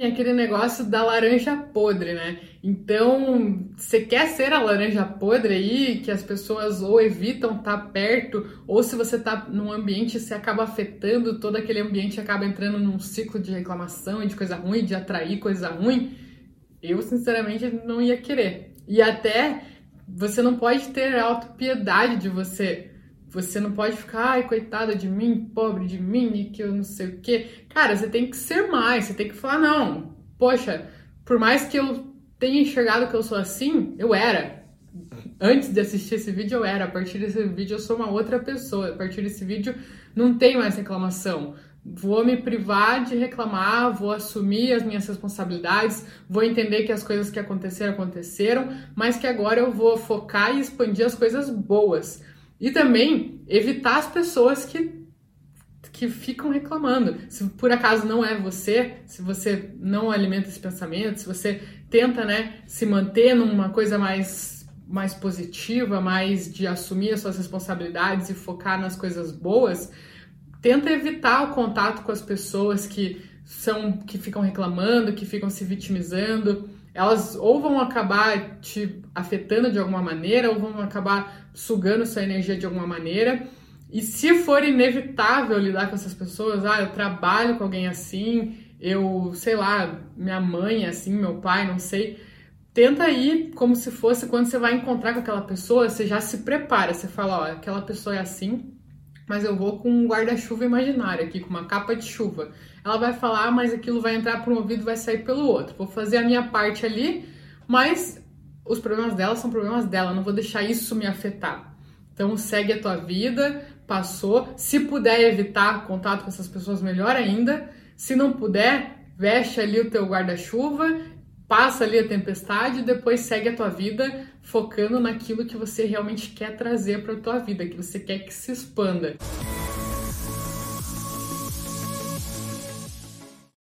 Tem aquele negócio da laranja podre, né? Então, você quer ser a laranja podre aí, que as pessoas ou evitam estar tá perto, ou se você tá num ambiente, você acaba afetando todo aquele ambiente, acaba entrando num ciclo de reclamação e de coisa ruim, de atrair coisa ruim. Eu, sinceramente, não ia querer. E até você não pode ter autopiedade de você você não pode ficar, ai, coitada de mim, pobre de mim, que eu não sei o quê. Cara, você tem que ser mais, você tem que falar, não, poxa, por mais que eu tenha enxergado que eu sou assim, eu era. Antes de assistir esse vídeo, eu era. A partir desse vídeo, eu sou uma outra pessoa. A partir desse vídeo, não tem mais reclamação. Vou me privar de reclamar, vou assumir as minhas responsabilidades, vou entender que as coisas que aconteceram, aconteceram, mas que agora eu vou focar e expandir as coisas boas. E também evitar as pessoas que, que ficam reclamando. Se por acaso não é você, se você não alimenta esse pensamento, se você tenta né, se manter numa coisa mais, mais positiva, mais de assumir as suas responsabilidades e focar nas coisas boas, tenta evitar o contato com as pessoas que são que ficam reclamando, que ficam se vitimizando elas ou vão acabar te afetando de alguma maneira, ou vão acabar sugando sua energia de alguma maneira. E se for inevitável lidar com essas pessoas, ah, eu trabalho com alguém assim, eu, sei lá, minha mãe é assim, meu pai, não sei. Tenta ir como se fosse quando você vai encontrar com aquela pessoa, você já se prepara, você fala, ó, aquela pessoa é assim, mas eu vou com um guarda-chuva imaginário aqui, com uma capa de chuva. Ela vai falar, ah, mas aquilo vai entrar por um ouvido e vai sair pelo outro. Vou fazer a minha parte ali, mas os problemas dela são problemas dela, não vou deixar isso me afetar. Então segue a tua vida, passou. Se puder evitar contato com essas pessoas, melhor ainda. Se não puder, veste ali o teu guarda-chuva passa ali a tempestade e depois segue a tua vida focando naquilo que você realmente quer trazer para a tua vida, que você quer que se expanda.